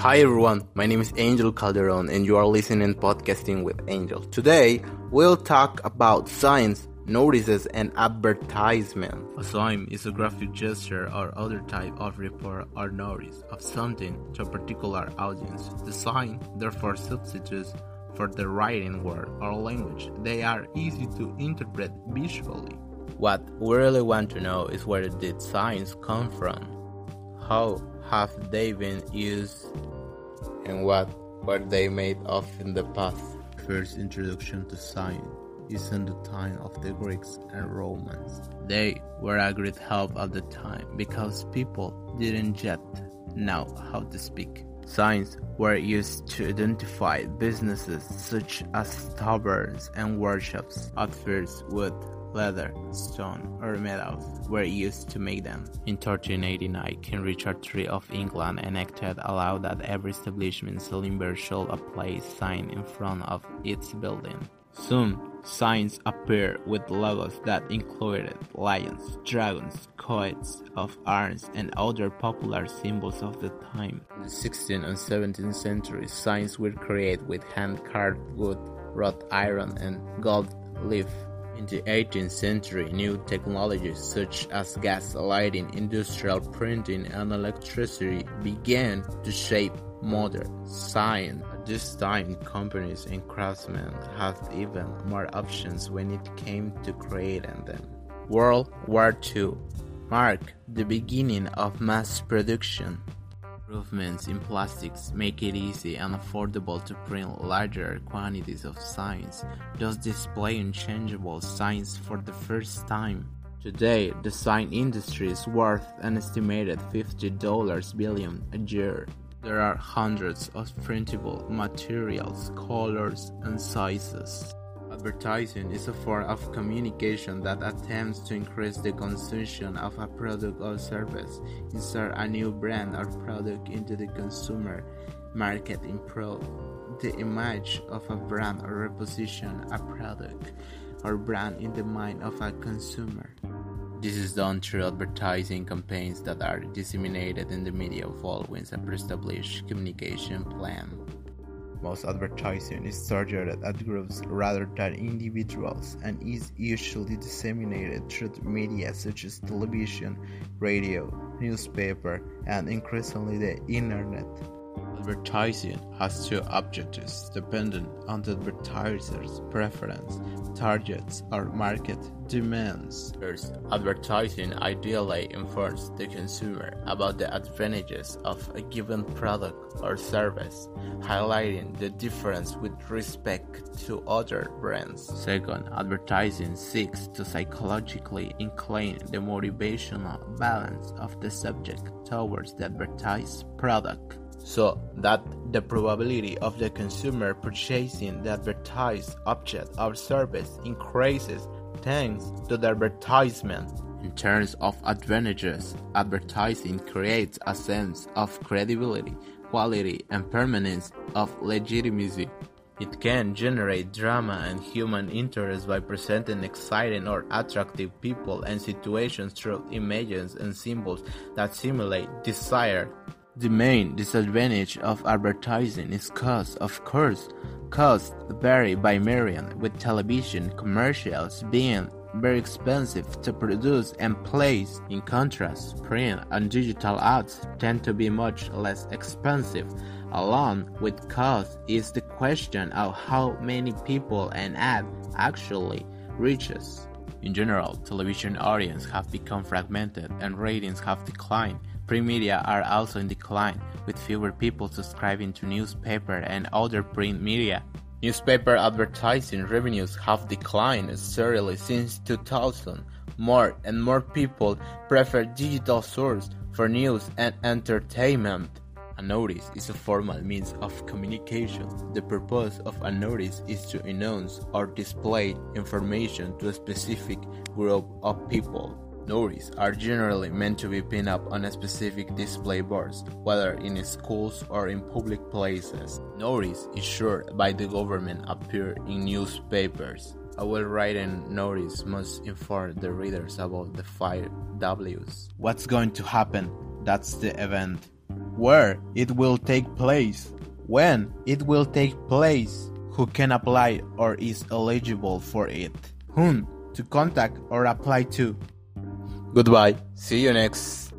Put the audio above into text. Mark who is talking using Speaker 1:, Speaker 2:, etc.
Speaker 1: Hi everyone, my name is Angel Calderon and you are listening to podcasting with Angel. Today we'll talk about signs, notices and advertisement. A sign is a graphic gesture or other type of report or notice of something to a particular audience. The sign therefore substitutes for the writing word or language. They are easy to interpret visually. What we really want to know is where did signs come from? How have they been used and what were they made of in the past? First introduction to sign is in the time of the Greeks and Romans. They were a great help at the time because people didn't yet know how to speak. Signs were used to identify businesses such as taverns and workshops. At first, wood, leather, stone, or metals were used to make them. In 1389, King Richard III of England enacted a law that every establishment selling beer should place sign in front of its building. Soon, signs appeared with logos that included lions, dragons, coats of arms, and other popular symbols of the time. In the 16th and 17th centuries, signs were created with hand-carved wood, wrought iron, and gold leaf. In the 18th century, new technologies such as gas lighting, industrial printing, and electricity began to shape modern science. At this time, companies and craftsmen had even more options when it came to creating them. World War II marked the beginning of mass production. Improvements in plastics make it easy and affordable to print larger quantities of signs, thus displaying changeable signs for the first time. Today, the sign industry is worth an estimated $50 billion a year. There are hundreds of printable materials, colors, and sizes. Advertising is a form of communication that attempts to increase the consumption of a product or service, insert a new brand or product into the consumer market, improve the image of a brand or reposition a product or brand in the mind of a consumer. This is done through advertising campaigns that are disseminated in the media following a pre-established communication plan. Most advertising is targeted at groups rather than individuals and is usually disseminated through media such as television, radio, newspaper, and increasingly the internet. Advertising has two objectives dependent on the advertiser's preference, targets, or market demands. First, advertising ideally informs the consumer about the advantages of a given product or service, highlighting the difference with respect to other brands. Second, advertising seeks to psychologically incline the motivational balance of the subject towards the advertised product so that the probability of the consumer purchasing the advertised object or service increases thanks to the advertisement. In terms of advantages, advertising creates a sense of credibility, quality, and permanence of legitimacy. It can generate drama and human interest by presenting exciting or attractive people and situations through images and symbols that simulate desire. The main disadvantage of advertising is cost, of course. Costs vary by million, with television commercials being very expensive to produce and place. In contrast, print and digital ads tend to be much less expensive. Along with cost is the question of how many people an ad actually reaches. In general, television audiences have become fragmented and ratings have declined. Print media are also in decline, with fewer people subscribing to newspaper and other print media. Newspaper advertising revenues have declined steadily since 2000. More and more people prefer digital sources for news and entertainment. A notice is a formal means of communication. The purpose of a notice is to announce or display information to a specific group of people. Notices are generally meant to be pinned up on specific display boards, whether in schools or in public places. Notice issued by the government appear in newspapers. A well-written notice must inform the readers about the five W's. What's going to happen? That's the event.
Speaker 2: where it will take place, when it will take place, who can apply or is eligible for it, whom to contact or apply to.
Speaker 1: Goodbye. See you next